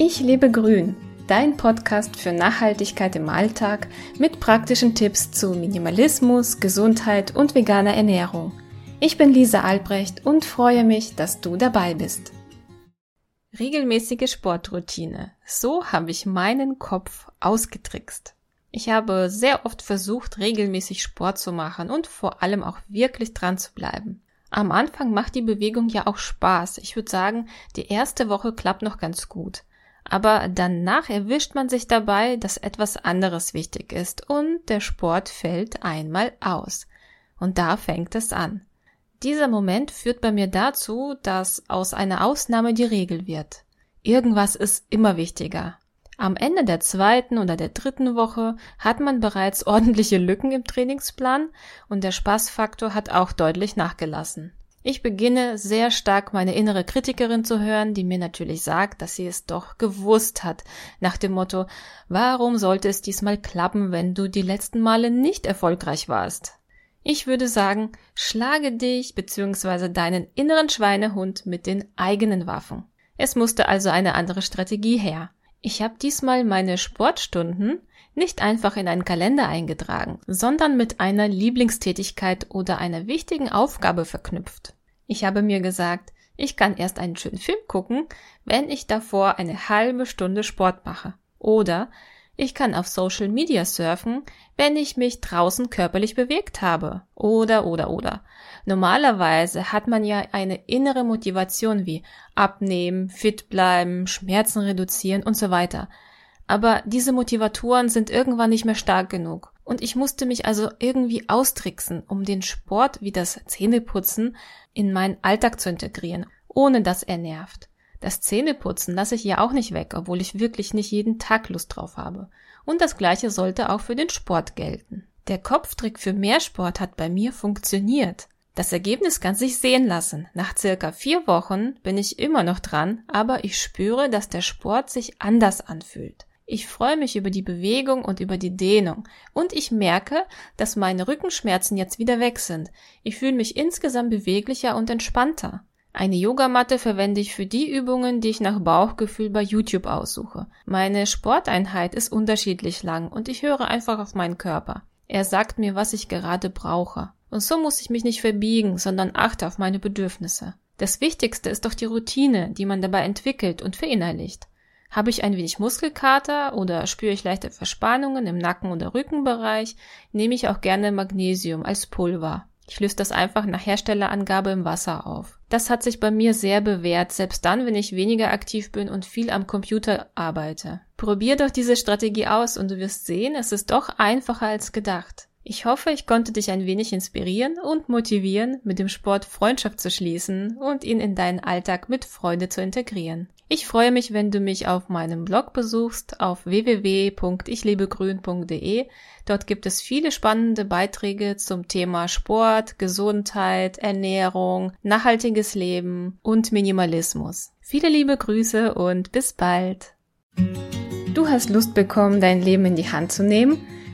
Ich lebe grün, dein Podcast für Nachhaltigkeit im Alltag mit praktischen Tipps zu Minimalismus, Gesundheit und veganer Ernährung. Ich bin Lisa Albrecht und freue mich, dass du dabei bist. Regelmäßige Sportroutine. So habe ich meinen Kopf ausgetrickst. Ich habe sehr oft versucht, regelmäßig Sport zu machen und vor allem auch wirklich dran zu bleiben. Am Anfang macht die Bewegung ja auch Spaß. Ich würde sagen, die erste Woche klappt noch ganz gut aber danach erwischt man sich dabei, dass etwas anderes wichtig ist und der Sport fällt einmal aus. Und da fängt es an. Dieser Moment führt bei mir dazu, dass aus einer Ausnahme die Regel wird. Irgendwas ist immer wichtiger. Am Ende der zweiten oder der dritten Woche hat man bereits ordentliche Lücken im Trainingsplan und der Spaßfaktor hat auch deutlich nachgelassen. Ich beginne sehr stark meine innere Kritikerin zu hören, die mir natürlich sagt, dass sie es doch gewusst hat, nach dem Motto, warum sollte es diesmal klappen, wenn du die letzten Male nicht erfolgreich warst? Ich würde sagen, schlage dich bzw. deinen inneren Schweinehund mit den eigenen Waffen. Es musste also eine andere Strategie her. Ich habe diesmal meine Sportstunden nicht einfach in einen Kalender eingetragen, sondern mit einer Lieblingstätigkeit oder einer wichtigen Aufgabe verknüpft. Ich habe mir gesagt, ich kann erst einen schönen Film gucken, wenn ich davor eine halbe Stunde Sport mache. Oder ich kann auf Social Media surfen, wenn ich mich draußen körperlich bewegt habe. Oder, oder, oder. Normalerweise hat man ja eine innere Motivation wie abnehmen, fit bleiben, Schmerzen reduzieren und so weiter. Aber diese Motivatoren sind irgendwann nicht mehr stark genug. Und ich musste mich also irgendwie austricksen, um den Sport wie das Zähneputzen in meinen Alltag zu integrieren, ohne dass er nervt. Das Zähneputzen lasse ich ja auch nicht weg, obwohl ich wirklich nicht jeden Tag Lust drauf habe. Und das gleiche sollte auch für den Sport gelten. Der Kopftrick für mehr Sport hat bei mir funktioniert. Das Ergebnis kann sich sehen lassen. Nach circa vier Wochen bin ich immer noch dran, aber ich spüre, dass der Sport sich anders anfühlt. Ich freue mich über die Bewegung und über die Dehnung. Und ich merke, dass meine Rückenschmerzen jetzt wieder weg sind. Ich fühle mich insgesamt beweglicher und entspannter. Eine Yogamatte verwende ich für die Übungen, die ich nach Bauchgefühl bei YouTube aussuche. Meine Sporteinheit ist unterschiedlich lang und ich höre einfach auf meinen Körper. Er sagt mir, was ich gerade brauche. Und so muss ich mich nicht verbiegen, sondern achte auf meine Bedürfnisse. Das Wichtigste ist doch die Routine, die man dabei entwickelt und verinnerlicht. Habe ich ein wenig Muskelkater oder spüre ich leichte Verspannungen im Nacken- oder Rückenbereich, nehme ich auch gerne Magnesium als Pulver. Ich löse das einfach nach Herstellerangabe im Wasser auf. Das hat sich bei mir sehr bewährt, selbst dann, wenn ich weniger aktiv bin und viel am Computer arbeite. Probier doch diese Strategie aus und du wirst sehen, es ist doch einfacher als gedacht. Ich hoffe, ich konnte dich ein wenig inspirieren und motivieren, mit dem Sport Freundschaft zu schließen und ihn in deinen Alltag mit Freude zu integrieren. Ich freue mich, wenn du mich auf meinem Blog besuchst auf www.ichlebegrün.de. Dort gibt es viele spannende Beiträge zum Thema Sport, Gesundheit, Ernährung, nachhaltiges Leben und Minimalismus. Viele liebe Grüße und bis bald. Du hast Lust bekommen, dein Leben in die Hand zu nehmen?